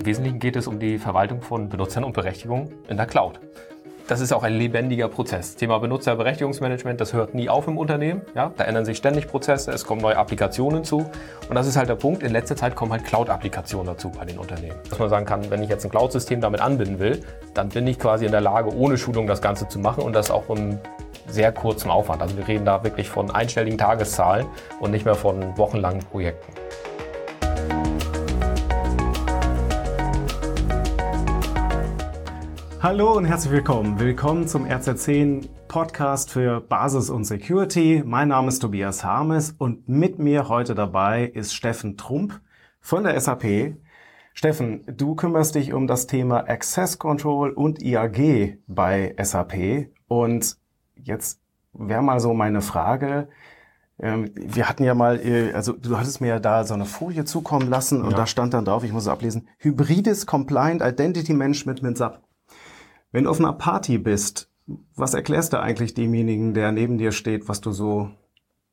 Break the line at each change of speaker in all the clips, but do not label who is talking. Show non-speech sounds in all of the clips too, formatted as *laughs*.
Im Wesentlichen geht es um die Verwaltung von Benutzern und Berechtigungen in der Cloud. Das ist auch ein lebendiger Prozess. Thema Benutzerberechtigungsmanagement, das hört nie auf im Unternehmen. Ja? Da ändern sich ständig Prozesse, es kommen neue Applikationen zu. Und das ist halt der Punkt. In letzter Zeit kommen halt Cloud-Applikationen dazu bei den Unternehmen. Dass man sagen kann, wenn ich jetzt ein Cloud-System damit anbinden will, dann bin ich quasi in der Lage, ohne Schulung das Ganze zu machen und das auch im sehr kurzen Aufwand. Also wir reden da wirklich von einstelligen Tageszahlen und nicht mehr von wochenlangen Projekten.
Hallo und herzlich willkommen. Willkommen zum RZ10 Podcast für Basis und Security. Mein Name ist Tobias Harmes und mit mir heute dabei ist Steffen Trump von der SAP. Steffen, du kümmerst dich um das Thema Access Control und IAG bei SAP und jetzt wäre mal so meine Frage, ähm, wir hatten ja mal, äh, also du hattest mir ja da so eine Folie zukommen lassen und ja. da stand dann drauf, ich muss es ablesen, hybrides Compliant Identity Management mit SAP. Wenn du auf einer Party bist, was erklärst du eigentlich demjenigen, der neben dir steht, was du so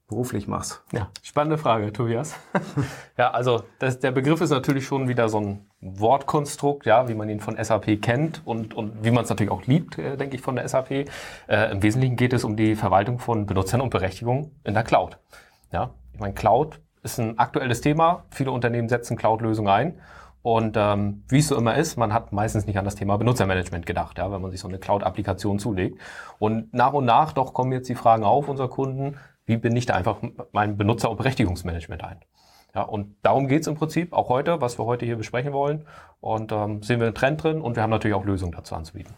beruflich machst?
Ja, spannende Frage, Tobias. *laughs* ja, also das, der Begriff ist natürlich schon wieder so ein Wortkonstrukt, ja, wie man ihn von SAP kennt und, und wie man es natürlich auch liebt, äh, denke ich, von der SAP. Äh, Im Wesentlichen geht es um die Verwaltung von Benutzern und Berechtigungen in der Cloud. Ja, ich meine, Cloud ist ein aktuelles Thema. Viele Unternehmen setzen Cloud-Lösungen ein. Und ähm, wie es so immer ist, man hat meistens nicht an das Thema Benutzermanagement gedacht, ja, wenn man sich so eine Cloud-Applikation zulegt. Und nach und nach doch kommen jetzt die Fragen auf unserer Kunden, wie bin ich da einfach mein Benutzer- und Berechtigungsmanagement ein? Ja, und darum geht's im Prinzip auch heute, was wir heute hier besprechen wollen. Und ähm, sehen wir einen Trend drin und wir haben natürlich auch Lösungen dazu anzubieten.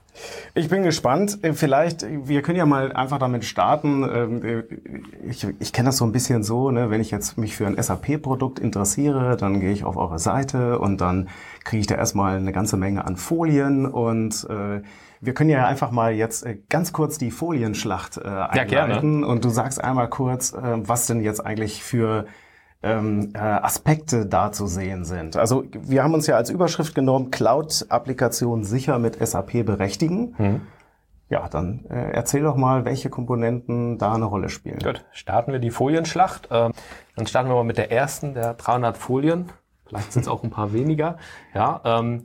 Ich bin gespannt. Äh, vielleicht, wir können ja mal einfach damit starten. Ähm, äh, ich, ich kenne das so ein bisschen so, ne? wenn ich jetzt mich für ein SAP-Produkt interessiere, dann gehe ich auf eure Seite und dann kriege ich da erstmal eine ganze Menge an Folien und äh, wir können ja einfach mal jetzt äh, ganz kurz die Folienschlacht äh, einleiten ja, gerne. und du sagst einmal kurz, äh, was denn jetzt eigentlich für ähm, äh, Aspekte da zu sehen sind. Also wir haben uns ja als Überschrift genommen, Cloud-Applikationen sicher mit SAP berechtigen. Mhm. Ja, dann äh, erzähl doch mal, welche Komponenten da eine Rolle spielen.
Gut, starten wir die Folienschlacht. Ähm, dann starten wir mal mit der ersten, der 300 Folien. Vielleicht sind es auch ein paar weniger. Ja, ähm,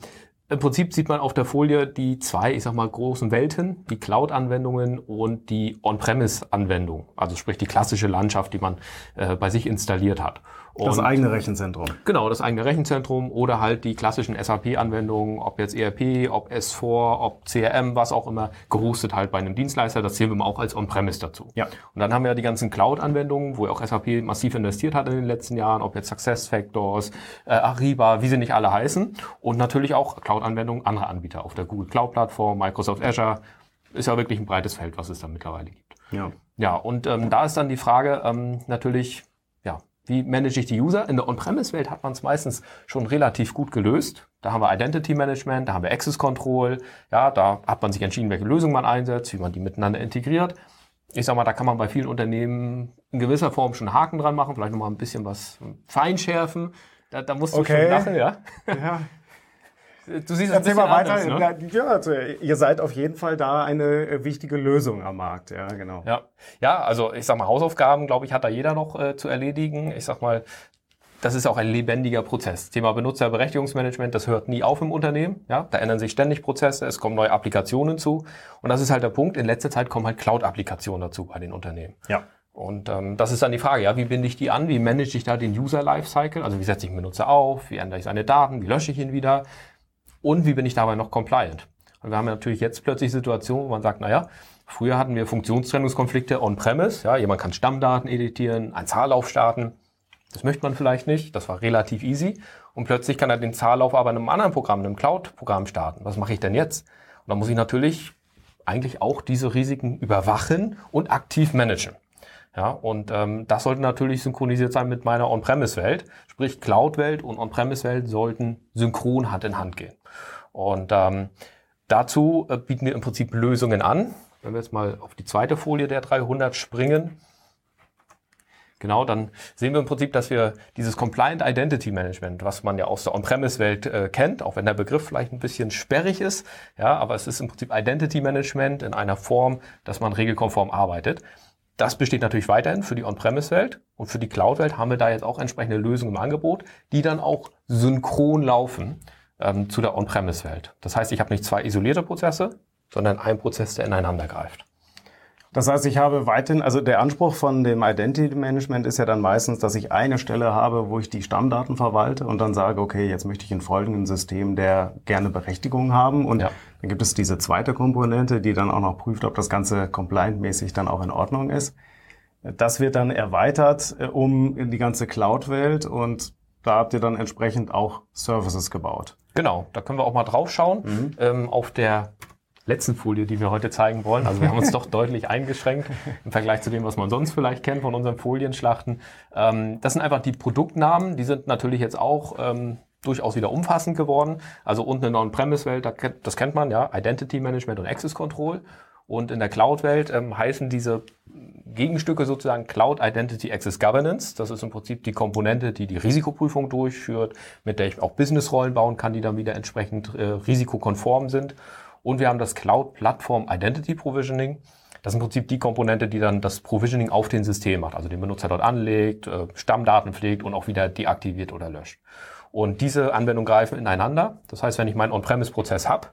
im Prinzip sieht man auf der Folie die zwei, ich sag mal, großen Welten, die Cloud-Anwendungen und die On-Premise-Anwendung, also sprich die klassische Landschaft, die man äh, bei sich installiert hat.
Und das eigene Rechenzentrum.
Genau, das eigene Rechenzentrum oder halt die klassischen SAP-Anwendungen, ob jetzt ERP, ob S4, ob CRM, was auch immer, gehostet halt bei einem Dienstleister. Das zählen wir mal auch als On-Premise dazu. Ja. Und dann haben wir ja die ganzen Cloud-Anwendungen, wo auch SAP massiv investiert hat in den letzten Jahren, ob jetzt SuccessFactors, äh, Ariba, wie sie nicht alle heißen. Und natürlich auch Cloud-Anwendungen anderer Anbieter auf der Google Cloud-Plattform, Microsoft Azure. Ist ja wirklich ein breites Feld, was es da mittlerweile gibt. Ja. Ja, und ähm, da ist dann die Frage ähm, natürlich, wie manage ich die User? In der On-Premise-Welt hat man es meistens schon relativ gut gelöst. Da haben wir Identity Management, da haben wir Access Control. Ja, da hat man sich entschieden, welche Lösung man einsetzt, wie man die miteinander integriert. Ich sag mal, da kann man bei vielen Unternehmen in gewisser Form schon Haken dran machen, vielleicht nochmal ein bisschen was feinschärfen. Da, da musst du okay. schon lachen, ja. Ja, *laughs*
Du siehst Erzähl mal weiter. Anders, ne? Ja, also, ihr seid auf jeden Fall da eine äh, wichtige Lösung am Markt. Ja, genau.
Ja, ja also ich sag mal, Hausaufgaben, glaube ich, hat da jeder noch äh, zu erledigen. Ich sag mal, das ist auch ein lebendiger Prozess. Thema Benutzerberechtigungsmanagement, das hört nie auf im Unternehmen. Ja, da ändern sich ständig Prozesse, es kommen neue Applikationen zu. Und das ist halt der Punkt. In letzter Zeit kommen halt Cloud-Applikationen dazu bei den Unternehmen. Ja. Und ähm, das ist dann die Frage, ja, wie binde ich die an? Wie manage ich da den User Lifecycle? Also wie setze ich den Benutzer auf? Wie ändere ich seine Daten? Wie lösche ich ihn wieder? Und wie bin ich dabei noch compliant? Und wir haben natürlich jetzt plötzlich Situationen, wo man sagt, naja, früher hatten wir Funktionstrennungskonflikte on-premise. Ja, jemand kann Stammdaten editieren, ein Zahllauf starten. Das möchte man vielleicht nicht. Das war relativ easy. Und plötzlich kann er den Zahllauf aber in einem anderen Programm, in einem Cloud-Programm starten. Was mache ich denn jetzt? Und dann muss ich natürlich eigentlich auch diese Risiken überwachen und aktiv managen. Ja, und ähm, das sollte natürlich synchronisiert sein mit meiner On-Premise-Welt. Sprich, Cloud-Welt und On-Premise-Welt sollten synchron Hand in Hand gehen. Und ähm, dazu äh, bieten wir im Prinzip Lösungen an. Wenn wir jetzt mal auf die zweite Folie der 300 springen, Genau, dann sehen wir im Prinzip, dass wir dieses Compliant Identity Management, was man ja aus der On-Premise-Welt äh, kennt, auch wenn der Begriff vielleicht ein bisschen sperrig ist, ja, aber es ist im Prinzip Identity Management in einer Form, dass man regelkonform arbeitet. Das besteht natürlich weiterhin für die On-Premise-Welt und für die Cloud-Welt haben wir da jetzt auch entsprechende Lösungen im Angebot, die dann auch synchron laufen ähm, zu der On-Premise-Welt. Das heißt, ich habe nicht zwei isolierte Prozesse, sondern einen Prozess, der ineinander greift.
Das heißt, ich habe weiterhin, also der Anspruch von dem Identity Management ist ja dann meistens, dass ich eine Stelle habe, wo ich die Stammdaten verwalte und dann sage, okay, jetzt möchte ich in folgenden System, der gerne Berechtigung haben. Und ja. dann gibt es diese zweite Komponente, die dann auch noch prüft, ob das Ganze compliant-mäßig dann auch in Ordnung ist. Das wird dann erweitert äh, um die ganze Cloud-Welt und da habt ihr dann entsprechend auch Services gebaut.
Genau, da können wir auch mal drauf schauen. Mhm. Ähm, auf der letzten Folie, die wir heute zeigen wollen. Also wir haben uns *laughs* doch deutlich eingeschränkt im Vergleich zu dem, was man sonst vielleicht kennt von unseren Folienschlachten. Ähm, das sind einfach die Produktnamen. Die sind natürlich jetzt auch ähm, durchaus wieder umfassend geworden. Also unten in der On-Premise-Welt, das kennt man ja, Identity Management und Access Control. Und in der Cloud-Welt ähm, heißen diese Gegenstücke sozusagen Cloud Identity Access Governance. Das ist im Prinzip die Komponente, die die Risikoprüfung durchführt, mit der ich auch Businessrollen bauen kann, die dann wieder entsprechend äh, risikokonform sind. Und wir haben das Cloud Platform Identity Provisioning. Das ist im Prinzip die Komponente, die dann das Provisioning auf den System macht, also den Benutzer dort anlegt, äh, Stammdaten pflegt und auch wieder deaktiviert oder löscht. Und diese Anwendungen greifen ineinander. Das heißt, wenn ich meinen On-Premise-Prozess habe,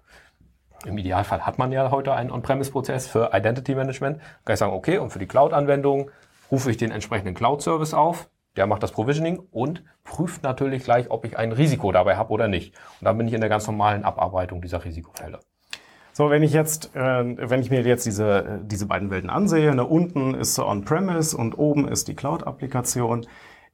im Idealfall hat man ja heute einen On-Premise-Prozess für Identity Management, kann ich sagen, okay, und für die Cloud-Anwendung rufe ich den entsprechenden Cloud-Service auf, der macht das Provisioning und prüft natürlich gleich, ob ich ein Risiko dabei habe oder nicht. Und dann bin ich in der ganz normalen Abarbeitung dieser Risikofälle.
So, wenn ich jetzt, äh, wenn ich mir jetzt diese, äh, diese beiden Welten ansehe, ne, unten ist On-Premise und oben ist die Cloud-Applikation,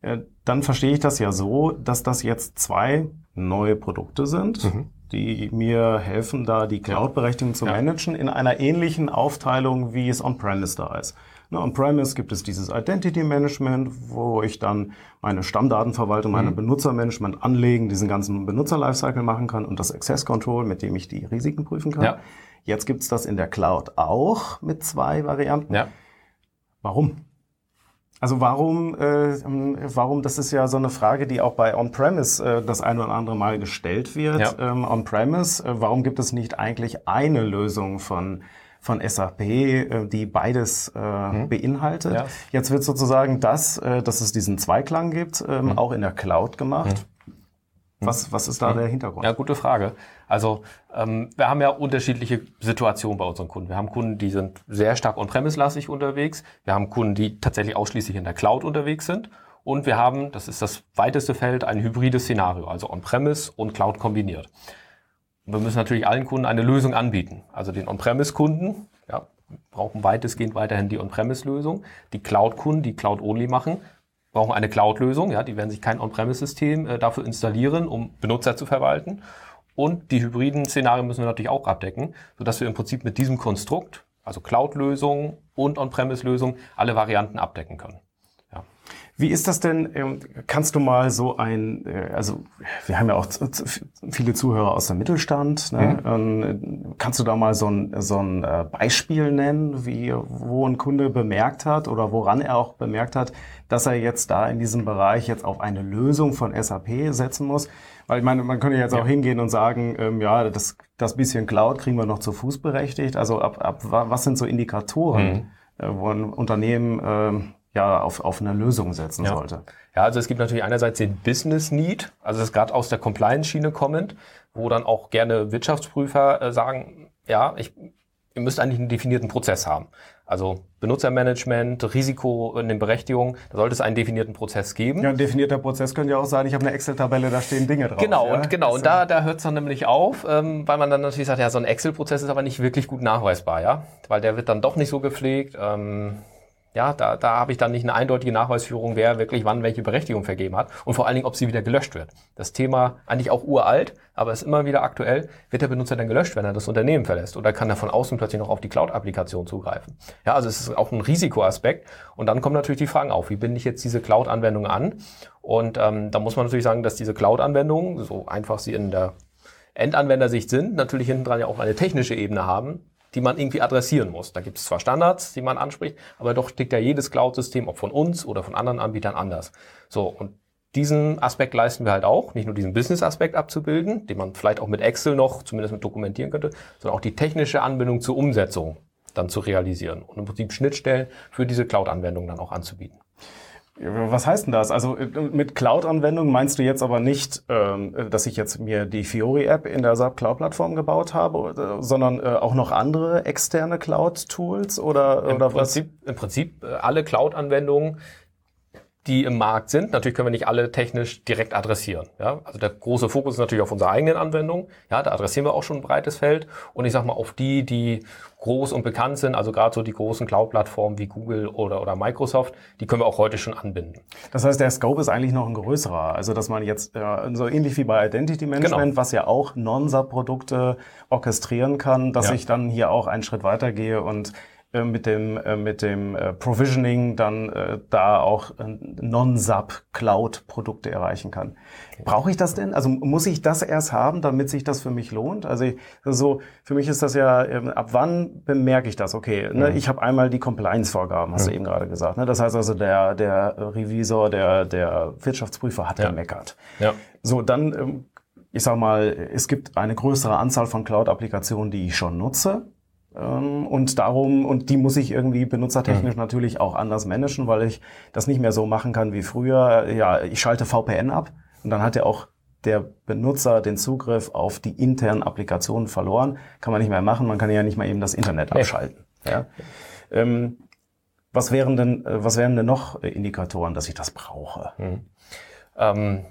äh, dann verstehe ich das ja so, dass das jetzt zwei neue Produkte sind, mhm. Die mir helfen, da die Cloud-Berechtigung zu ja. managen in einer ähnlichen Aufteilung, wie es On-Premise da ist. Ne, On-Premise gibt es dieses Identity Management, wo ich dann meine Stammdatenverwaltung, meine mhm. Benutzermanagement anlegen, diesen ganzen Benutzer-Lifecycle machen kann und das Access Control, mit dem ich die Risiken prüfen kann. Ja. Jetzt gibt es das in der Cloud auch mit zwei Varianten. Ja. Warum? Also warum, äh, warum, das ist ja so eine Frage, die auch bei On-Premise äh, das eine oder andere Mal gestellt wird. Ja. Ähm, On-Premise, äh, warum gibt es nicht eigentlich eine Lösung von von SAP, äh, die beides äh, mhm. beinhaltet. Ja. Jetzt wird sozusagen das, äh, dass es diesen Zweiklang gibt, ähm, mhm. auch in der Cloud gemacht. Was, was ist da mhm. der Hintergrund?
Ja, gute Frage. Also ähm, wir haben ja unterschiedliche Situationen bei unseren Kunden. Wir haben Kunden, die sind sehr stark on-premise-lastig unterwegs. Wir haben Kunden, die tatsächlich ausschließlich in der Cloud unterwegs sind. Und wir haben, das ist das weiteste Feld, ein hybrides Szenario, also on-premise und Cloud kombiniert. Und wir müssen natürlich allen Kunden eine Lösung anbieten. Also den On-Premise-Kunden, ja, brauchen weitestgehend weiterhin die On-Premise-Lösung. Die Cloud-Kunden, die Cloud-Only machen, brauchen eine Cloud-Lösung. Ja, die werden sich kein On-Premise-System äh, dafür installieren, um Benutzer zu verwalten. Und die hybriden Szenarien müssen wir natürlich auch abdecken, sodass wir im Prinzip mit diesem Konstrukt, also Cloud-Lösung und On-Premise-Lösung, alle Varianten abdecken können.
Wie ist das denn? Ähm, kannst du mal so ein, äh, also wir haben ja auch viele Zuhörer aus dem Mittelstand. Ne? Mhm. Ähm, kannst du da mal so ein, so ein äh, Beispiel nennen, wie, wo ein Kunde bemerkt hat oder woran er auch bemerkt hat, dass er jetzt da in diesem Bereich jetzt auf eine Lösung von SAP setzen muss? Weil ich meine, man könnte jetzt ja. auch hingehen und sagen, ähm, ja, das, das bisschen Cloud kriegen wir noch zu Fuß berechtigt. Also ab, ab was sind so Indikatoren, mhm. äh, wo ein Unternehmen ähm, ja auf, auf eine Lösung setzen ja. sollte.
Ja, also es gibt natürlich einerseits den Business Need, also das ist gerade aus der Compliance-Schiene kommend, wo dann auch gerne Wirtschaftsprüfer äh, sagen, ja, ich, ihr müsst eigentlich einen definierten Prozess haben. Also Benutzermanagement, Risiko in den Berechtigungen, da sollte es einen definierten Prozess geben.
Ja, ein definierter Prozess könnte ja auch sein, ich habe eine Excel-Tabelle, da stehen Dinge drauf.
Genau,
ja?
und genau, und da, da hört es dann nämlich auf, ähm, weil man dann natürlich sagt, ja, so ein Excel-Prozess ist aber nicht wirklich gut nachweisbar, ja, weil der wird dann doch nicht so gepflegt. Ähm, ja, da, da habe ich dann nicht eine eindeutige Nachweisführung, wer wirklich wann welche Berechtigung vergeben hat und vor allen Dingen, ob sie wieder gelöscht wird. Das Thema eigentlich auch uralt, aber ist immer wieder aktuell. Wird der Benutzer dann gelöscht, wenn er das Unternehmen verlässt? Oder kann er von außen plötzlich noch auf die Cloud-Applikation zugreifen? Ja, also es ist auch ein Risikoaspekt. Und dann kommen natürlich die Fragen auf, wie binde ich jetzt diese Cloud-Anwendung an? Und ähm, da muss man natürlich sagen, dass diese Cloud-Anwendungen, so einfach sie in der Endanwendersicht sind, natürlich hinten dran ja auch eine technische Ebene haben, die man irgendwie adressieren muss. Da gibt es zwar Standards, die man anspricht, aber doch tickt ja jedes Cloud-System, ob von uns oder von anderen Anbietern, anders. So, und diesen Aspekt leisten wir halt auch, nicht nur diesen Business-Aspekt abzubilden, den man vielleicht auch mit Excel noch zumindest mit dokumentieren könnte, sondern auch die technische Anbindung zur Umsetzung dann zu realisieren und im Prinzip Schnittstellen für diese Cloud-Anwendung dann auch anzubieten.
Was heißt denn das? Also äh, mit Cloud-Anwendungen meinst du jetzt aber nicht, ähm, dass ich jetzt mir die Fiori-App in der SAP Cloud-Plattform gebaut habe, sondern äh, auch noch andere externe Cloud-Tools oder,
Im
oder
Prinzip,
was?
Im Prinzip äh, alle Cloud-Anwendungen, die im Markt sind. Natürlich können wir nicht alle technisch direkt adressieren. Ja? Also der große Fokus ist natürlich auf unsere eigenen Anwendungen. Ja, da adressieren wir auch schon ein breites Feld. Und ich sag mal auf die, die groß und bekannt sind, also gerade so die großen Cloud-Plattformen wie Google oder, oder Microsoft, die können wir auch heute schon anbinden.
Das heißt, der Scope ist eigentlich noch ein größerer. Also dass man jetzt äh, so ähnlich wie bei Identity Management,
Genau.
was ja auch Non-SAP-Produkte orchestrieren kann, dass
Ja.
ich dann hier auch einen Schritt weitergehe und mit dem, äh, mit dem äh, Provisioning dann äh, da auch äh, Non-SAP-Cloud-Produkte erreichen kann. Brauche ich das denn? Also muss ich das erst haben, damit sich das für mich lohnt? Also ich, so für mich ist das ja, ähm, ab wann bemerke ich das? Okay, ne, ich habe einmal die Compliance-Vorgaben, hast du eben gerade gesagt. Ne? Das heißt also, der, der Revisor, der, der Wirtschaftsprüfer hat
Ja.
gemeckert.
Ja.
So, dann, ähm, ich sag mal, es gibt eine größere Anzahl von Cloud-Applikationen, die ich schon nutze. Ähm, Und darum, und die muss ich irgendwie benutzertechnisch natürlich auch anders managen, weil ich das nicht mehr so machen kann wie früher. Ja, ich schalte VPN ab und dann hat ja auch der Benutzer den Zugriff auf die internen Applikationen verloren. Kann man nicht mehr machen, man kann ja nicht mal eben das Internet abschalten. Ja. Ähm, was wären denn, äh, was wären denn noch Indikatoren, dass ich das brauche?
Ähm,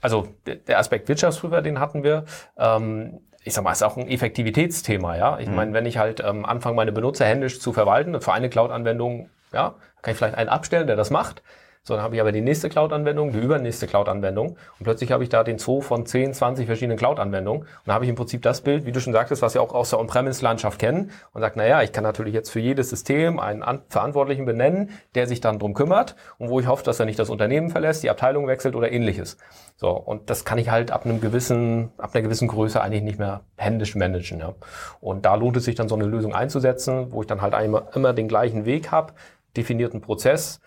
also der der Aspekt Wirtschaftsprüfer, den hatten wir. Ähm, ich sag mal, ist auch ein Effektivitätsthema, ja. Ich meine, wenn ich halt ähm, anfange, meine Benutzer händisch zu verwalten, für eine Cloud-Anwendung, ja, kann ich vielleicht einen abstellen, der das macht. So, dann habe ich aber die nächste Cloud-Anwendung, die übernächste Cloud-Anwendung und plötzlich habe ich da den Zoo von 10, 20 verschiedenen Cloud-Anwendungen und dann habe ich im Prinzip das Bild, wie du schon sagtest, was wir auch aus der On-Premise-Landschaft kennen und sagt, naja, ich kann natürlich jetzt für jedes System einen An Verantwortlichen benennen, der sich dann drum kümmert und wo ich hoffe, dass er nicht das Unternehmen verlässt, die Abteilung wechselt oder ähnliches. So, und das kann ich halt ab einem gewissen, ab einer gewissen Größe eigentlich nicht mehr händisch managen. Ja. Und da lohnt es sich dann so eine Lösung einzusetzen, wo ich dann halt immer, immer den gleichen Weg habe, definierten Prozess,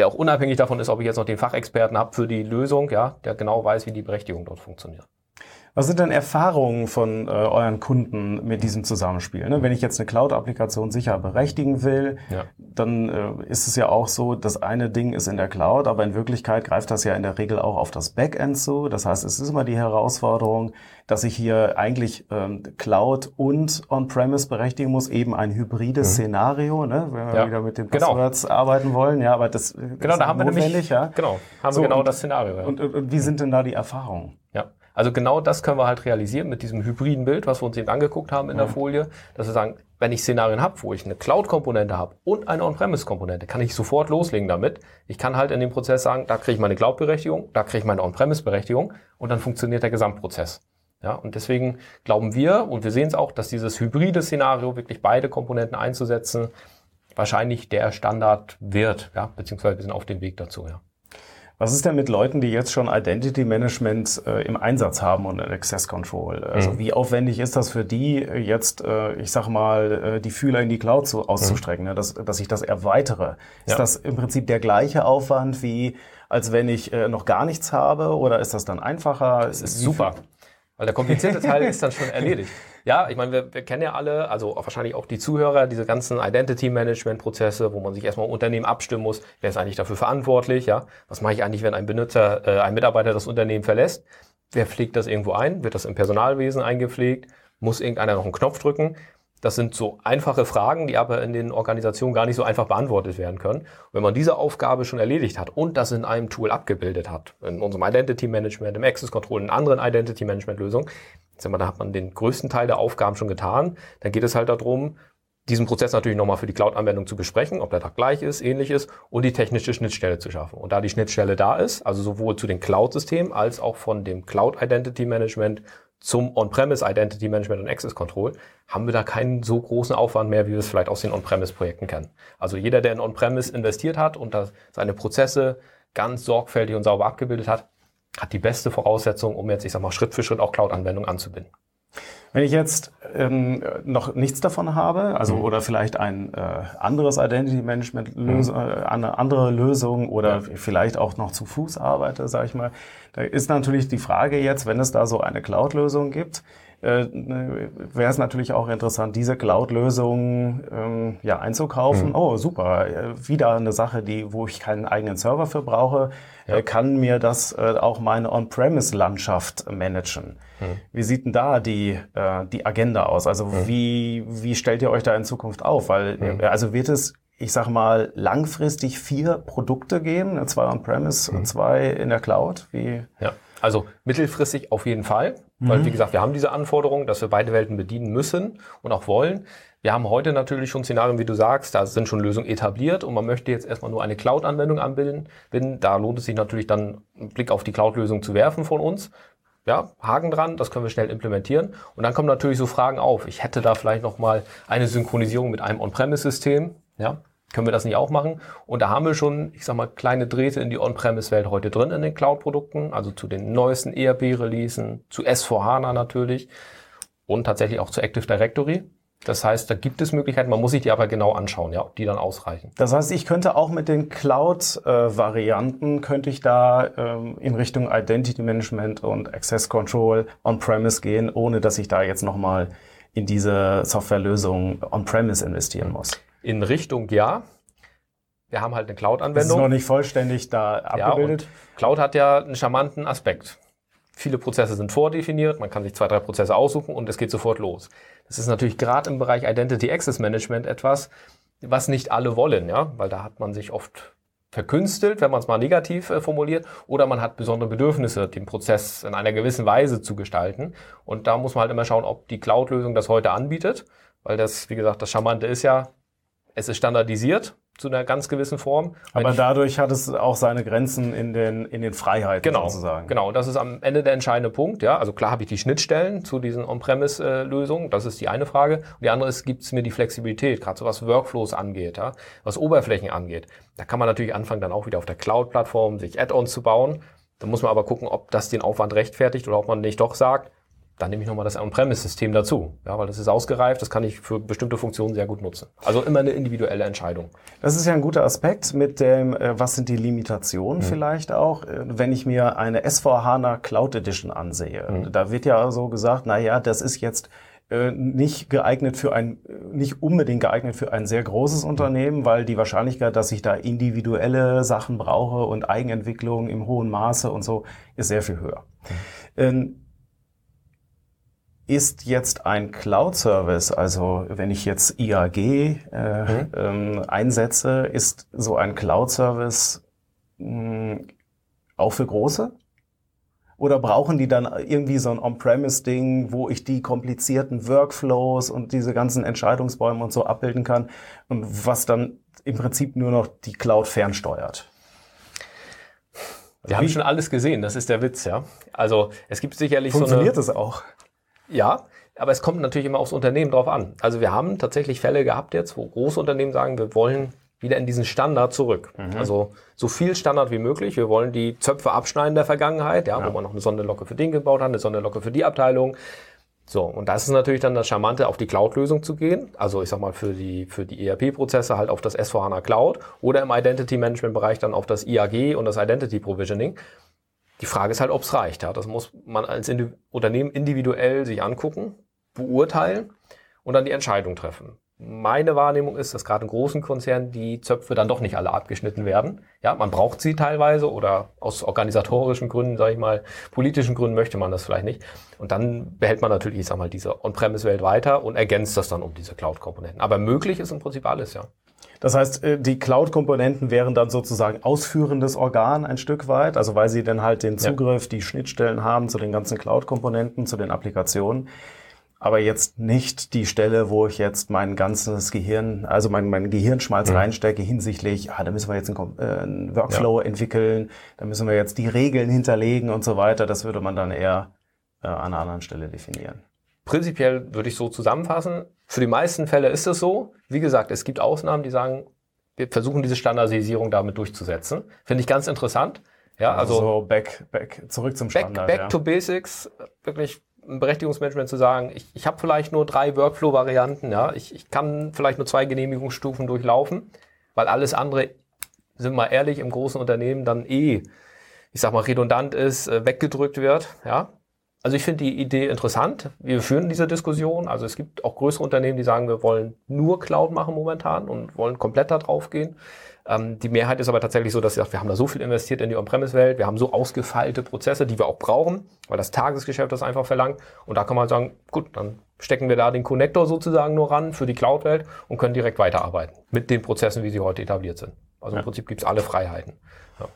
der auch unabhängig davon ist, ob ich jetzt noch den Fachexperten habe für die Lösung, ja, der genau weiß, wie die Berechtigung dort funktioniert.
Was sind denn Erfahrungen von äh, euren Kunden mit diesem Zusammenspiel? Ne? Wenn ich jetzt eine Cloud-Applikation sicher berechtigen will,
Ja.
dann äh, ist es ja auch so, das eine Ding ist in der Cloud, aber in Wirklichkeit greift das ja in der Regel auch auf das Backend zu. Das heißt, es ist immer die Herausforderung, dass ich hier eigentlich ähm, Cloud und On-Premise berechtigen muss, eben ein hybrides Szenario, ne? wenn wir
Mhm. Ja.
wieder mit den
Genau.
Passwords arbeiten wollen. Ja, aber das äh,
Genau,
ist
da haben wir nämlich,
ja.
genau, haben
So,
wir genau
und-
das Szenario. Ja.
Und, und, und wie sind denn da die Erfahrungen?
Ja, also genau das können wir halt realisieren mit diesem hybriden Bild, was wir uns eben angeguckt haben in der Folie, dass wir sagen, wenn ich Szenarien habe, wo ich eine Cloud-Komponente habe und eine On-Premise-Komponente, kann ich sofort loslegen damit. Ich kann halt in dem Prozess sagen, da kriege ich meine Cloud-Berechtigung, da kriege ich meine On-Premise-Berechtigung und dann funktioniert der Gesamtprozess. Ja, und deswegen glauben wir, und wir sehen es auch, dass dieses hybride Szenario, wirklich beide Komponenten einzusetzen, wahrscheinlich der Standard wird, ja, beziehungsweise wir sind auf dem Weg dazu, ja.
Was ist denn mit Leuten, die jetzt schon Identity Management äh, im Einsatz haben und Access Control? Also
Mhm.
wie aufwendig ist das für die äh, jetzt, äh, ich sag mal, äh, die Fühler in die Cloud zu, auszustrecken, ne? dass, dass ich das erweitere? Ist
Ja.
das im Prinzip der gleiche Aufwand wie als wenn ich äh, noch gar nichts habe oder ist das dann einfacher?
Das ist super. Weil der komplizierte Teil ist dann schon erledigt. Ja, ich meine, wir, wir kennen ja alle, also wahrscheinlich auch die Zuhörer, diese ganzen Identity-Management-Prozesse, wo man sich erstmal im Unternehmen abstimmen muss, wer ist eigentlich dafür verantwortlich, ja? Was mache ich eigentlich, wenn ein Benutzer, äh, ein Mitarbeiter das Unternehmen verlässt? Wer pflegt das irgendwo ein? Wird das im Personalwesen eingepflegt? Muss irgendeiner noch einen Knopf drücken? Das sind so einfache Fragen, die aber in den Organisationen gar nicht so einfach beantwortet werden können. Wenn man diese Aufgabe schon erledigt hat und das in einem Tool abgebildet hat, in unserem Identity Management, im Access Control, in anderen Identity Management Lösungen, sag mal, da hat man den größten Teil der Aufgaben schon getan. Dann geht es halt darum, diesen Prozess natürlich nochmal für die Cloud-Anwendung zu besprechen, ob der da gleich ist, ähnlich ist und die technische Schnittstelle zu schaffen. Und da die Schnittstelle da ist, also sowohl zu den Cloud-Systemen als auch von dem Cloud Identity Management zum On-Premise Identity Management und Access Control, haben wir da keinen so großen Aufwand mehr, wie wir es vielleicht aus den On-Premise-Projekten kennen. Also jeder, der in On-Premise investiert hat und seine Prozesse ganz sorgfältig und sauber abgebildet hat, hat die beste Voraussetzung, um jetzt, ich sag mal, Schritt für Schritt auch Cloud-Anwendungen anzubinden.
Wenn ich jetzt ähm, noch nichts davon habe, also oder vielleicht ein äh, anderes Identity Management Lösung, äh, eine andere Lösung oder vielleicht auch noch zu Fuß arbeite, sage ich mal, da ist natürlich die Frage jetzt, wenn es da so eine Cloud-Lösung gibt, äh, wäre es natürlich auch interessant, diese Cloud-Lösung ähm, ja, einzukaufen. Mhm. Oh, super, äh, wieder eine Sache, die, wo ich keinen eigenen Server für brauche, ja. äh, kann mir das äh, auch meine On-Premise-Landschaft managen. Mhm. Wie sieht denn da die, äh, die Agenda aus? Also mhm. wie, wie stellt ihr euch da in Zukunft auf? Weil, mhm. also wird es ich sag mal, langfristig vier Produkte geben, zwei on-premise und mhm. zwei in der Cloud? Wie?
Ja. Also mittelfristig auf jeden Fall, weil mhm. wie gesagt, wir haben diese Anforderung, dass wir beide Welten bedienen müssen und auch wollen. Wir haben heute natürlich schon Szenarien, wie du sagst, da sind schon Lösungen etabliert und man möchte jetzt erstmal nur eine Cloud-Anwendung anbilden. Da lohnt es sich natürlich dann einen Blick auf die Cloud-Lösung zu werfen von uns. Ja, Haken dran, das können wir schnell implementieren. Und dann kommen natürlich so Fragen auf. Ich hätte da vielleicht nochmal eine Synchronisierung mit einem On-Premise-System. Ja, können wir das nicht auch machen? Und da haben wir schon, ich sag mal, kleine Drähte in die On-Premise-Welt heute drin in den Cloud-Produkten, also zu den neuesten ERP-Releasen, zu S4HANA natürlich und tatsächlich auch zu Active Directory. Das heißt, da gibt es Möglichkeiten, man muss sich die aber genau anschauen, ja, ob die dann ausreichen.
Das heißt, ich könnte auch mit den Cloud-Varianten, könnte ich da ähm, in Richtung Identity Management und Access Control on-premise gehen, ohne dass ich da jetzt nochmal in diese Softwarelösung on-premise investieren muss.
In Richtung ja. Wir haben halt eine Cloud-Anwendung. Das ist
noch nicht vollständig da abgebildet. Ja,
Cloud hat ja einen charmanten Aspekt. Viele Prozesse sind vordefiniert, man kann sich zwei, drei Prozesse aussuchen und es geht sofort los. Das ist natürlich gerade im Bereich Identity Access Management etwas, was nicht alle wollen, ja, weil da hat man sich oft verkünstelt, wenn man es mal negativ äh, formuliert, oder man hat besondere Bedürfnisse, den Prozess in einer gewissen Weise zu gestalten. Und da muss man halt immer schauen, ob die Cloud-Lösung das heute anbietet, weil das, wie gesagt, das Charmante ist ja, es ist standardisiert zu einer ganz gewissen Form.
Aber dadurch hat es auch seine Grenzen in den, in den Freiheiten
genau, sozusagen. Genau, und das ist am Ende der entscheidende Punkt. Ja, also klar habe ich die Schnittstellen zu diesen On-Premise-Lösungen, das ist die eine Frage. Und die andere ist, gibt es mir die Flexibilität, gerade so was Workflows angeht, ja, was Oberflächen angeht. Da kann man natürlich anfangen, dann auch wieder auf der Cloud-Plattform sich Add-ons zu bauen. Da muss man aber gucken, ob das den Aufwand rechtfertigt oder ob man nicht doch sagt, dann nehme ich nochmal das On-Premise-System dazu. Ja, weil das ist ausgereift, das kann ich für bestimmte Funktionen sehr gut nutzen. Also immer eine individuelle Entscheidung.
Das ist ja ein guter Aspekt mit dem, äh, was sind die Limitationen mhm. vielleicht auch, äh, wenn ich mir eine S4HANA Cloud Edition ansehe. Mhm. Da wird ja so gesagt, na ja, das ist jetzt äh, nicht geeignet für ein, nicht unbedingt geeignet für ein sehr großes Unternehmen, weil die Wahrscheinlichkeit, dass ich da individuelle Sachen brauche und Eigenentwicklung im hohen Maße und so, ist sehr viel höher. Mhm. Ist jetzt ein Cloud-Service, also wenn ich jetzt IAG äh, mhm. ähm, einsetze, ist so ein Cloud-Service hm, auch für große? Oder brauchen die dann irgendwie so ein On-Premise-Ding, wo ich die komplizierten Workflows und diese ganzen Entscheidungsbäume und so abbilden kann und was dann im Prinzip nur noch die Cloud fernsteuert?
Wir haben schon alles gesehen, das ist der Witz, ja. Also es gibt sicherlich
Funktioniert so eine... Funktioniert das auch?
Ja, aber es kommt natürlich immer aufs Unternehmen drauf an. Also wir haben tatsächlich Fälle gehabt jetzt, wo große Unternehmen sagen, wir wollen wieder in diesen Standard zurück. Mhm. Also so viel Standard wie möglich. Wir wollen die Zöpfe abschneiden der Vergangenheit, ja, ja. wo man noch eine Sonderlocke für den gebaut hat, eine Sonderlocke für die Abteilung. So, und das ist natürlich dann das Charmante, auf die Cloud-Lösung zu gehen. Also ich sag mal, für die, für die ERP-Prozesse halt auf das S4HANA Cloud oder im Identity-Management-Bereich dann auf das IAG und das Identity-Provisioning. Die Frage ist halt, ob es reicht. Ja. Das muss man als Indi Unternehmen individuell sich angucken, beurteilen und dann die Entscheidung treffen. Meine Wahrnehmung ist, dass gerade in großen Konzernen die Zöpfe dann doch nicht alle abgeschnitten werden. Ja, man braucht sie teilweise oder aus organisatorischen Gründen, sage ich mal, politischen Gründen möchte man das vielleicht nicht. Und dann behält man natürlich, ich sag mal, diese On-Premise-Welt weiter und ergänzt das dann um diese Cloud-Komponenten. Aber möglich ist im Prinzip alles, ja.
Das heißt, äh, die Cloud-Komponenten wären dann sozusagen ausführendes Organ ein Stück weit, also weil sie dann halt den Zugriff, ja. die Schnittstellen haben zu den ganzen Cloud-Komponenten, zu den Applikationen. Aber jetzt nicht die Stelle, wo ich jetzt mein ganzes Gehirn, also mein, mein Gehirnschmalz mhm. reinstecke hinsichtlich, ah, da müssen wir jetzt einen, äh, einen Workflow ja. entwickeln, da müssen wir jetzt die Regeln hinterlegen und so weiter. Das würde man dann eher äh, an einer anderen Stelle definieren.
Prinzipiell würde ich so zusammenfassen. Für die meisten Fälle ist es so. Wie gesagt, es gibt Ausnahmen, die sagen, wir versuchen diese Standardisierung damit durchzusetzen. Finde ich ganz interessant.
Ja, also, also so back, back, zurück zum
Standard. Back, back ja. to Basics, wirklich ein Berechtigungsmanagement zu sagen, ich, ich habe vielleicht nur drei Workflow-Varianten, ja, ich, ich kann vielleicht nur zwei Genehmigungsstufen durchlaufen, weil alles andere, sind wir ehrlich, im großen Unternehmen dann eh, ich sag mal, redundant ist, äh, weggedrückt wird, ja. Also ich finde die Idee interessant. Wir führen diese Diskussion. Also es gibt auch größere Unternehmen, die sagen, wir wollen nur Cloud machen momentan und wollen komplett da drauf gehen. Ähm, die Mehrheit ist aber tatsächlich so, dass sie sagt, wir haben da so viel investiert in die On-Premise-Welt, wir haben so ausgefeilte Prozesse, die wir auch brauchen, weil das Tagesgeschäft das einfach verlangt. Und da kann man sagen, gut, dann stecken wir da den Connector sozusagen nur ran für die Cloud-Welt und können direkt weiterarbeiten mit den Prozessen, wie sie heute etabliert sind. Also im Prinzip gibt es alle Freiheiten. Ja.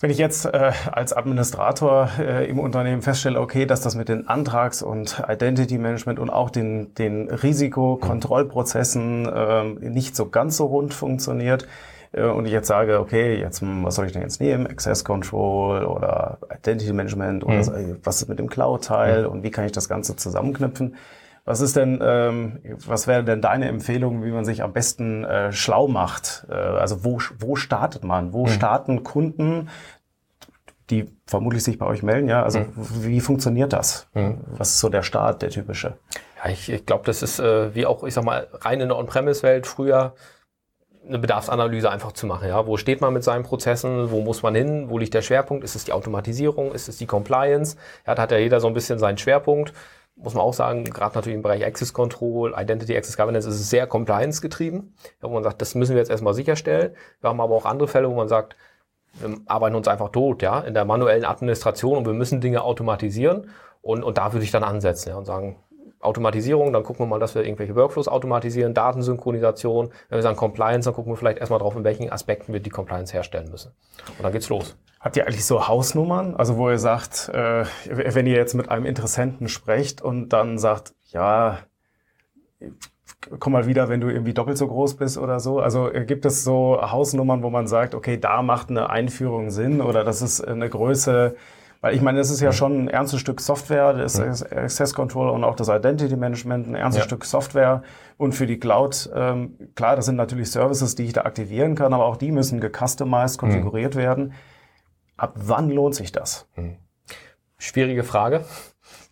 Wenn ich jetzt äh, als Administrator äh, im Unternehmen feststelle, okay, dass das mit den Antrags- und Identity Management und auch den, den Risikokontrollprozessen äh, nicht so ganz so rund funktioniert, und ich jetzt sage, okay, jetzt hm, was soll ich denn jetzt nehmen? Access Control oder Identity Management oder mhm. was ist mit dem Cloud-Teil mhm. und wie kann ich das Ganze zusammenknüpfen? Was ist denn, ähm, was wäre denn deine Empfehlung, wie man sich am besten äh, schlau macht? Äh, also wo, wo startet man? Wo mhm. starten Kunden, die vermutlich sich bei euch melden? Ja, also mhm. wie funktioniert das? Mhm. Was ist so der Start, der typische?
Ja, ich, ich glaube, das ist äh, wie auch, ich sag mal, rein in der On-Premise-Welt früher eine Bedarfsanalyse einfach zu machen. Ja? Wo steht man mit seinen Prozessen? Wo muss man hin? Wo liegt der Schwerpunkt? Ist es die Automatisierung? Ist es die Compliance? Ja, da hat ja jeder so ein bisschen seinen Schwerpunkt muss man auch sagen, gerade natürlich im Bereich Access Control, Identity Access Governance ist es sehr compliance getrieben, wo man sagt, das müssen wir jetzt erstmal sicherstellen. Wir haben aber auch andere Fälle, wo man sagt, wir arbeiten uns einfach tot, ja, in der manuellen Administration und wir müssen Dinge automatisieren und, und da würde ich dann ansetzen, ja, und sagen, Automatisierung, dann gucken wir mal, dass wir irgendwelche Workflows automatisieren, Datensynchronisation. Wenn wir sagen Compliance, dann gucken wir vielleicht erstmal drauf, in welchen Aspekten wir die Compliance herstellen müssen. Und dann geht's los.
Habt ihr eigentlich so Hausnummern? Also wo ihr sagt, äh, wenn ihr jetzt mit einem Interessenten sprecht und dann sagt, ja, komm mal wieder, wenn du irgendwie doppelt so groß bist oder so. Also äh, gibt es so Hausnummern, wo man sagt, okay, da macht eine Einführung Sinn oder das ist eine Größe, weil ich meine, das ist ja schon ein ernstes Stück Software, das Access Control und auch das Identity Management, ein ernstes ja. Stück Software. Und für die Cloud, ähm, klar, das sind natürlich Services, die ich da aktivieren kann, aber auch die müssen gecustomized, konfiguriert mhm. werden. Ab wann lohnt sich das? Hm.
Schwierige Frage.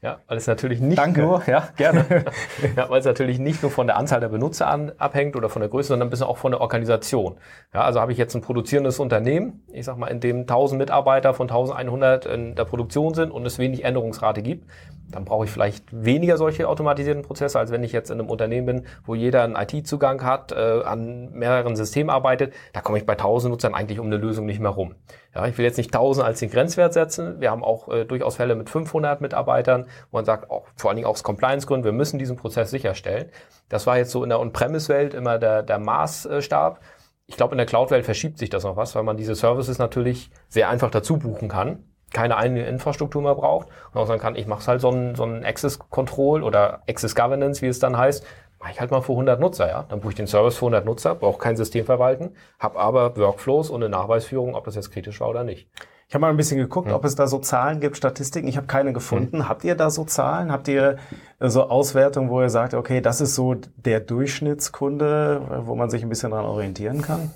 Ja, weil es natürlich nicht
Danke.
nur, ja, *laughs* gerne. *laughs* ja, weil es natürlich nicht nur von der Anzahl der Benutzer an, abhängt oder von der Größe, sondern ein bisschen auch von der Organisation. Ja, also habe ich jetzt ein produzierendes Unternehmen, ich sag mal, in dem 1000 Mitarbeiter von 1100 in der Produktion sind und es wenig Änderungsrate gibt, dann brauche ich vielleicht weniger solche automatisierten Prozesse, als wenn ich jetzt in einem Unternehmen bin, wo jeder einen IT-Zugang hat, äh, an mehreren Systemen arbeitet. Da komme ich bei 1000 Nutzern eigentlich um eine Lösung nicht mehr rum. Ja, ich will jetzt nicht 1000 als den Grenzwert setzen. Wir haben auch äh, durchaus Fälle mit 500 Mitarbeitern, wo man sagt, auch vor allen Dingen aus Compliance-Gründen, wir müssen diesen Prozess sicherstellen. Das war jetzt so in der On-Premise-Welt immer der, der Maßstab. Ich glaube, in der Cloud-Welt verschiebt sich das noch was, weil man diese Services natürlich sehr einfach dazu buchen kann keine eigene Infrastruktur mehr braucht und auch sagen kann, ich mache halt so einen, so einen Access Control oder Access Governance, wie es dann heißt, mache ich halt mal für 100 Nutzer, ja. Dann buche ich den Service für 100 Nutzer, brauche kein System verwalten, habe aber Workflows und eine Nachweisführung, ob das jetzt kritisch war oder nicht.
Ich habe mal ein bisschen geguckt, hm. ob es da so Zahlen gibt, Statistiken. Ich habe keine gefunden. Hm. Habt ihr da so Zahlen? Habt ihr so Auswertungen, wo ihr sagt, okay, das ist so der Durchschnittskunde, wo man sich ein bisschen dran orientieren kann?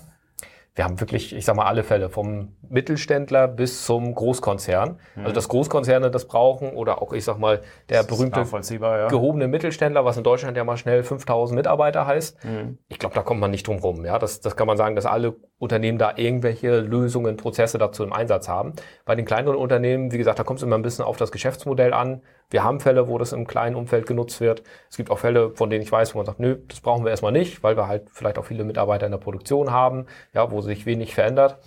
Wir haben wirklich, ich sag mal, alle Fälle, vom Mittelständler bis zum Großkonzern. Mhm. Also dass Großkonzerne das brauchen oder auch, ich sag mal, der berühmte
ja.
gehobene Mittelständler, was in Deutschland ja mal schnell 5000 Mitarbeiter heißt. Mhm. Ich glaube, da kommt man nicht drum rum. Ja, das, das kann man sagen, dass alle Unternehmen da irgendwelche Lösungen, Prozesse dazu im Einsatz haben. Bei den kleineren Unternehmen, wie gesagt, da kommt es immer ein bisschen auf das Geschäftsmodell an. Wir haben Fälle, wo das im kleinen Umfeld genutzt wird. Es gibt auch Fälle, von denen ich weiß, wo man sagt, nö, das brauchen wir erstmal nicht, weil wir halt vielleicht auch viele Mitarbeiter in der Produktion haben, ja, wo sich wenig verändert.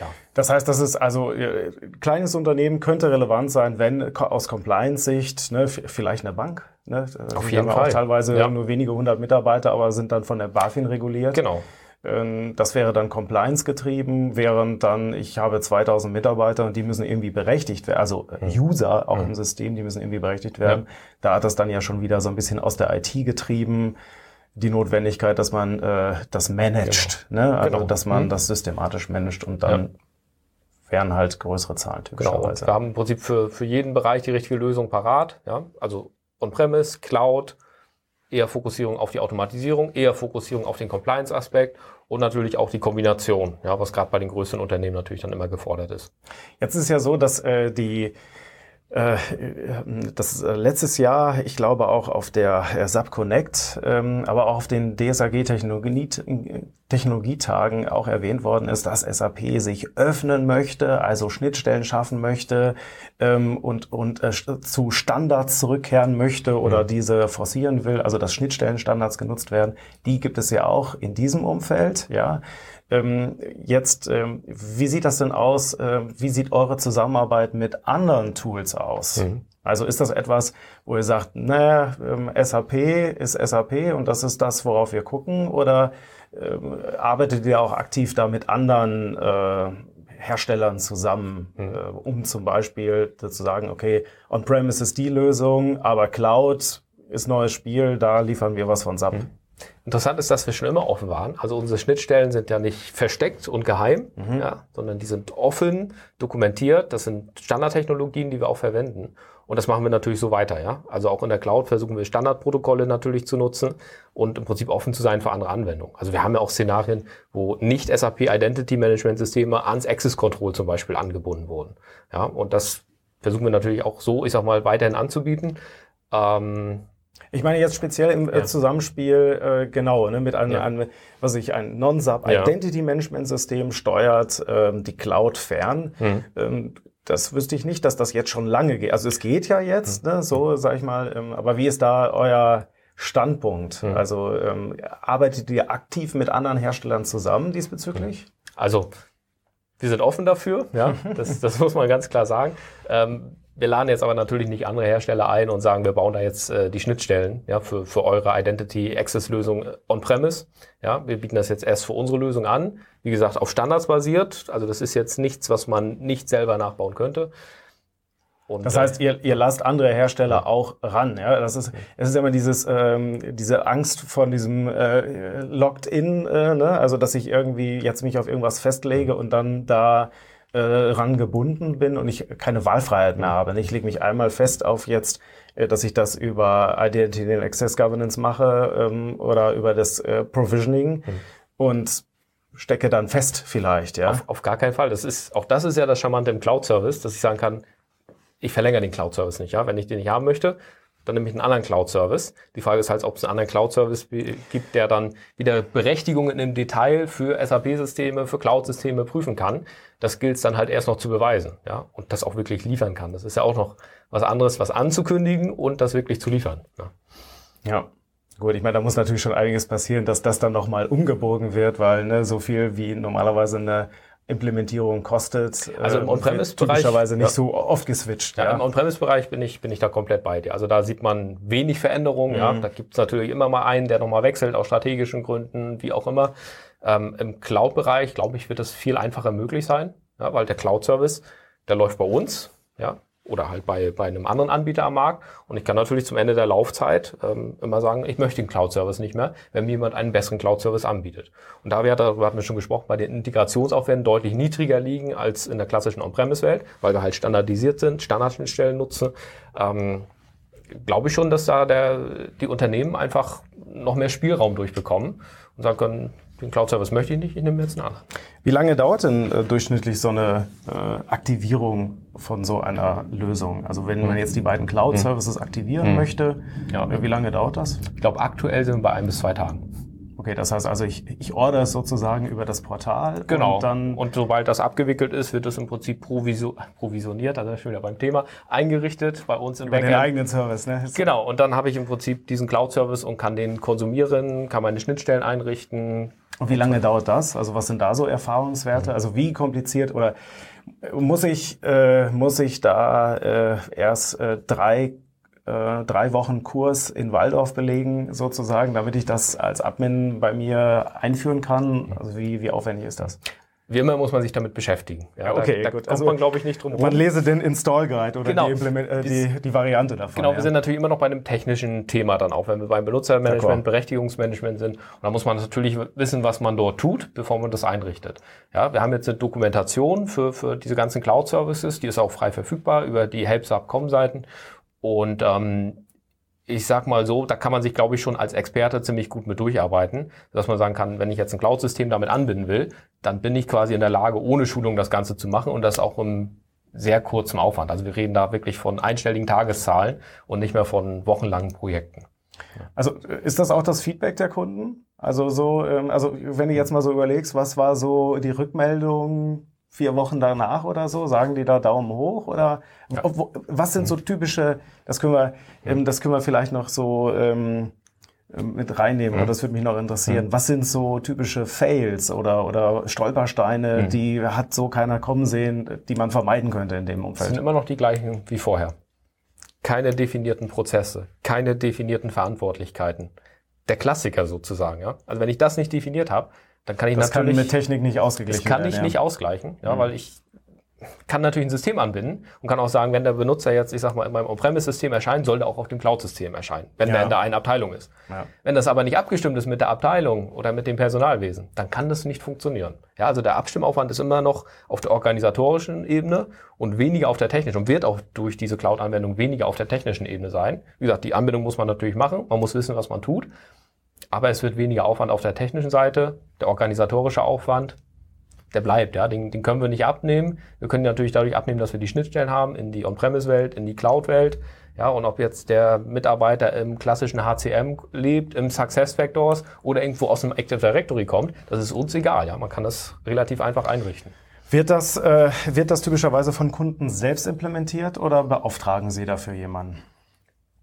Ja. Das heißt, das ist also äh, kleines Unternehmen könnte relevant sein, wenn aus Compliance-Sicht ne, vielleicht eine Bank. Ne,
Auf jeden Fall.
Auch teilweise ja. nur wenige hundert Mitarbeiter, aber sind dann von der BaFin reguliert.
Genau.
Ähm, das wäre dann Compliance getrieben, während dann ich habe 2000 Mitarbeiter und die müssen irgendwie berechtigt werden, also äh, mhm. User auch im System, die müssen irgendwie berechtigt werden. Ja. Da hat das dann ja schon wieder so ein bisschen aus der IT getrieben, die Notwendigkeit, dass man äh, das managt, genau. ne? also genau. dass man mhm. das systematisch managt und dann ja. wären halt größere Zahlen
typischerweise. Genau. Wir haben im Prinzip für, für jeden Bereich die richtige Lösung parat, ja, also On-Premise, Cloud, eher Fokussierung auf die Automatisierung, eher Fokussierung auf den Compliance-Aspekt und natürlich auch die Kombination, ja, was gerade bei den größeren Unternehmen natürlich dann immer gefordert ist.
Jetzt ist es ja so, dass äh, die das äh, letztes Jahr, ich glaube auch auf der SAP Connect, ähm, aber auch auf den DSAG Technologie, Technologietagen auch erwähnt worden ist, dass SAP sich öffnen möchte, also Schnittstellen schaffen möchte ähm, und, und äh, zu Standards zurückkehren möchte oder mhm. diese forcieren will, also dass Schnittstellenstandards genutzt werden. Die gibt es ja auch in diesem Umfeld, ja. Ähm, jetzt, ähm, wie sieht das denn aus? Äh, wie sieht eure Zusammenarbeit mit anderen Tools aus? Mhm. Also ist das etwas, wo ihr sagt, naja, ähm, SAP ist SAP und das ist das, worauf wir gucken? Oder ähm, arbeitet ihr auch aktiv da mit anderen äh, Herstellern zusammen, mhm. äh, um zum Beispiel zu sagen, okay, On-Premise ist die Lösung, aber Cloud ist neues Spiel, da liefern wir was von SAP. Mhm.
Interessant ist, dass wir schon immer offen waren. Also unsere Schnittstellen sind ja nicht versteckt und geheim, mhm. ja, sondern die sind offen, dokumentiert. Das sind Standardtechnologien, die wir auch verwenden. Und das machen wir natürlich so weiter, ja. Also auch in der Cloud versuchen wir Standardprotokolle natürlich zu nutzen und im Prinzip offen zu sein für andere Anwendungen. Also wir haben ja auch Szenarien, wo nicht SAP Identity Management Systeme ans Access Control zum Beispiel angebunden wurden. Ja, und das versuchen wir natürlich auch so, ich sag mal, weiterhin anzubieten. Ähm,
ich meine jetzt speziell im äh, ja. Zusammenspiel, äh, genau, ne, mit einem, ja. einem was ich, ein Non-Sub Identity Management System steuert ähm, die Cloud fern. Mhm. Ähm, das wüsste ich nicht, dass das jetzt schon lange geht. Also es geht ja jetzt, mhm. ne, so sag ich mal, ähm, aber wie ist da euer Standpunkt? Mhm. Also ähm, arbeitet ihr aktiv mit anderen Herstellern zusammen diesbezüglich?
Also wir sind offen dafür, ja, *laughs* das, das muss man ganz klar sagen. Ähm, wir laden jetzt aber natürlich nicht andere Hersteller ein und sagen, wir bauen da jetzt äh, die Schnittstellen ja, für, für eure Identity Access Lösung on-premise. Ja, wir bieten das jetzt erst für unsere Lösung an. Wie gesagt, auf Standards basiert. Also das ist jetzt nichts, was man nicht selber nachbauen könnte.
Und, das heißt, ihr, ihr lasst andere Hersteller auch ran. Ja, das ist, es ist immer dieses, ähm, diese Angst von diesem äh, Locked-in, äh, ne? also dass ich irgendwie jetzt mich auf irgendwas festlege und dann da äh, rangebunden bin und ich keine Wahlfreiheit mehr habe. Ich lege mich einmal fest auf jetzt, äh, dass ich das über Identity and Access Governance mache ähm, oder über das äh, Provisioning mhm. und stecke dann fest vielleicht. Ja?
Auf, auf gar keinen Fall. Das ist, auch das ist ja das Charmante im Cloud-Service, dass ich sagen kann, ich verlängere den Cloud-Service nicht. Ja? Wenn ich den nicht haben möchte, dann nehme ich einen anderen Cloud-Service. Die Frage ist halt, ob es einen anderen Cloud-Service gibt, der dann wieder Berechtigungen im Detail für SAP-Systeme, für Cloud-Systeme prüfen kann. Das gilt es dann halt erst noch zu beweisen, ja, und das auch wirklich liefern kann. Das ist ja auch noch was anderes, was anzukündigen und das wirklich zu liefern.
Ja. ja. Gut, ich meine, da muss natürlich schon einiges passieren, dass das dann nochmal umgebogen wird, weil ne, so viel wie normalerweise eine Implementierung kostet.
Also im ähm, On-Premise-Bereich.
Typischerweise nicht ja. so oft geswitcht.
Ja, ja. im On-Premise-Bereich bin ich, bin ich da komplett bei dir. Also da sieht man wenig Veränderungen. Mhm. Ja, da gibt es natürlich immer mal einen, der nochmal wechselt, aus strategischen Gründen, wie auch immer. Ähm, Im Cloud-Bereich, glaube ich, wird das viel einfacher möglich sein, ja, weil der Cloud-Service, der läuft bei uns. Ja, oder halt bei, bei einem anderen Anbieter am Markt. Und ich kann natürlich zum Ende der Laufzeit ähm, immer sagen, ich möchte den Cloud-Service nicht mehr, wenn mir jemand einen besseren Cloud-Service anbietet. Und da wir, darüber hatten wir schon gesprochen, bei den Integrationsaufwänden deutlich niedriger liegen als in der klassischen On-Premise-Welt, weil wir halt standardisiert sind, Standardschnittstellen nutzen. Ähm, glaube ich schon, dass da der, die Unternehmen einfach noch mehr Spielraum durchbekommen und sagen können, den Cloud-Service möchte ich nicht, ich nehme jetzt einen anderen.
Wie lange dauert denn äh, durchschnittlich so eine äh, Aktivierung von so einer Lösung? Also wenn man jetzt die beiden Cloud-Services aktivieren mhm. möchte, ja. wie lange dauert das?
Ich glaube, aktuell sind wir bei ein bis zwei Tagen.
Okay, das heißt also, ich, ich order es sozusagen über das Portal.
Genau. Und, dann und sobald das abgewickelt ist, wird es im Prinzip proviso provisioniert, also schon wieder beim Thema, eingerichtet bei uns im
über Backend. den eigenen Service, ne?
Genau. Und dann habe ich im Prinzip diesen Cloud-Service und kann den konsumieren, kann meine Schnittstellen einrichten.
Und wie lange dauert das? Also was sind da so Erfahrungswerte? Also wie kompliziert oder muss ich, äh, muss ich da äh, erst äh, drei äh, drei Wochen Kurs in Waldorf belegen, sozusagen, damit ich das als Admin bei mir einführen kann? Also wie, wie aufwendig ist das?
Wie immer muss man sich damit beschäftigen.
Ja, okay,
da, da
gut.
kommt also, man, glaube ich, nicht drum
rum. Man lese den Install Guide oder genau. die, äh, die, die, Variante davon.
Genau, ja. wir sind natürlich immer noch bei einem technischen Thema dann auch, wenn wir beim Benutzermanagement, Berechtigungsmanagement sind. Und da muss man natürlich wissen, was man dort tut, bevor man das einrichtet. Ja, wir haben jetzt eine Dokumentation für, für diese ganzen Cloud-Services, die ist auch frei verfügbar über die Helpsub.com-Seiten. Und ähm, ich sag mal so, da kann man sich, glaube ich, schon als Experte ziemlich gut mit durcharbeiten, dass man sagen kann, wenn ich jetzt ein Cloud-System damit anbinden will, dann bin ich quasi in der Lage, ohne Schulung das Ganze zu machen und das auch im sehr kurzem Aufwand. Also wir reden da wirklich von einstelligen Tageszahlen und nicht mehr von wochenlangen Projekten.
Also ist das auch das Feedback der Kunden? Also so, ähm, also wenn du jetzt mal so überlegst, was war so die Rückmeldung vier Wochen danach oder so? Sagen die da Daumen hoch oder ja. was sind so typische? Das können wir, ähm, das können wir vielleicht noch so ähm, mit reinnehmen. Mhm. Das würde mich noch interessieren. Mhm. Was sind so typische Fails oder, oder Stolpersteine, mhm. die hat so keiner kommen sehen, die man vermeiden könnte in dem Umfeld?
Das sind immer noch die gleichen wie vorher. Keine definierten Prozesse, keine definierten Verantwortlichkeiten. Der Klassiker sozusagen, ja. Also wenn ich das nicht definiert habe, dann kann ich
das
natürlich.
Das kann mit Technik nicht ausgeglichen
werden. Das kann ich ja. nicht ausgleichen, ja, mhm. weil ich kann natürlich ein System anbinden und kann auch sagen, wenn der Benutzer jetzt, ich sag mal, in meinem On-Premise-System erscheint, soll der auch auf dem Cloud-System erscheinen, wenn ja. der in der einen Abteilung ist. Ja. Wenn das aber nicht abgestimmt ist mit der Abteilung oder mit dem Personalwesen, dann kann das nicht funktionieren. Ja, also der Abstimmaufwand ist immer noch auf der organisatorischen Ebene und weniger auf der technischen und wird auch durch diese Cloud-Anwendung weniger auf der technischen Ebene sein. Wie gesagt, die Anbindung muss man natürlich machen, man muss wissen, was man tut, aber es wird weniger Aufwand auf der technischen Seite, der organisatorische Aufwand der bleibt, ja, den, den können wir nicht abnehmen. Wir können natürlich dadurch abnehmen, dass wir die Schnittstellen haben in die On-Premise-Welt, in die Cloud-Welt. Ja, und ob jetzt der Mitarbeiter im klassischen HCM lebt, im Success Factors oder irgendwo aus dem Active Directory kommt, das ist uns egal. Ja, man kann das relativ einfach einrichten.
Wird das, äh, wird das typischerweise von Kunden selbst implementiert oder beauftragen Sie dafür jemanden?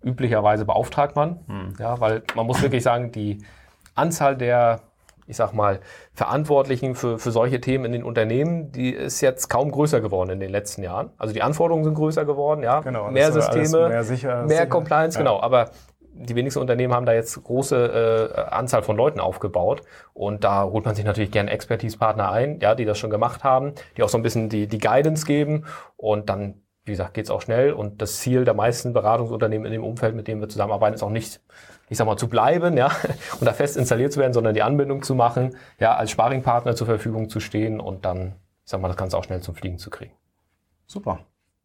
Üblicherweise beauftragt man, hm. ja, weil man muss wirklich sagen, die Anzahl der ich sag mal, Verantwortlichen für, für solche Themen in den Unternehmen, die ist jetzt kaum größer geworden in den letzten Jahren. Also die Anforderungen sind größer geworden, ja. Genau, mehr Systeme, mehr, sicher, mehr sicher. Compliance, ja. genau. Aber die wenigsten Unternehmen haben da jetzt große äh, Anzahl von Leuten aufgebaut und da holt man sich natürlich gerne Expertise-Partner ein, ja, die das schon gemacht haben, die auch so ein bisschen die, die Guidance geben und dann, wie gesagt, geht's auch schnell und das Ziel der meisten Beratungsunternehmen in dem Umfeld, mit dem wir zusammenarbeiten, ist auch nicht ich sag mal, zu bleiben, ja, *laughs* und da fest installiert zu werden, sondern die Anbindung zu machen, ja, als Sparingpartner zur Verfügung zu stehen und dann, ich sag mal, das Ganze auch schnell zum Fliegen zu kriegen.
Super.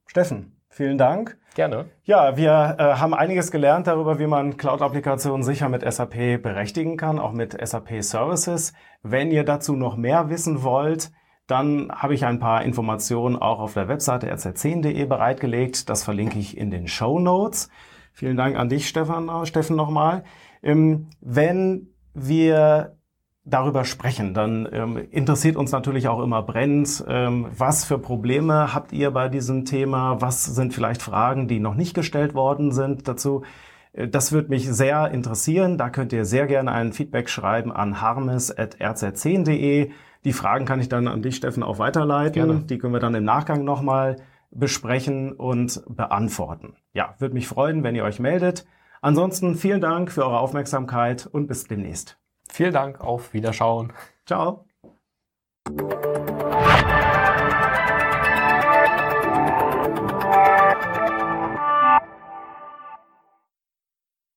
Steffen, vielen Dank.
Gerne.
Ja, wir äh, haben einiges gelernt darüber, wie man Cloud-Applikationen sicher mit SAP berechtigen kann, auch mit SAP Services. Wenn ihr dazu noch mehr wissen wollt, dann habe ich ein paar Informationen auch auf der Webseite rz10.de bereitgelegt. Das verlinke ich in den Show Notes. Vielen Dank an dich, Stefan, äh, Steffen, nochmal. Ähm, wenn wir darüber sprechen, dann ähm, interessiert uns natürlich auch immer brennend, ähm, was für Probleme habt ihr bei diesem Thema? Was sind vielleicht Fragen, die noch nicht gestellt worden sind dazu? Äh, das würde mich sehr interessieren. Da könnt ihr sehr gerne ein Feedback schreiben an harmes.rz10.de. Die Fragen kann ich dann an dich, Steffen, auch weiterleiten. Gerne. Die können wir dann im Nachgang nochmal besprechen und beantworten. Ja, würde mich freuen, wenn ihr euch meldet. Ansonsten vielen Dank für eure Aufmerksamkeit und bis demnächst.
Vielen Dank, auf Wiederschauen.
Ciao.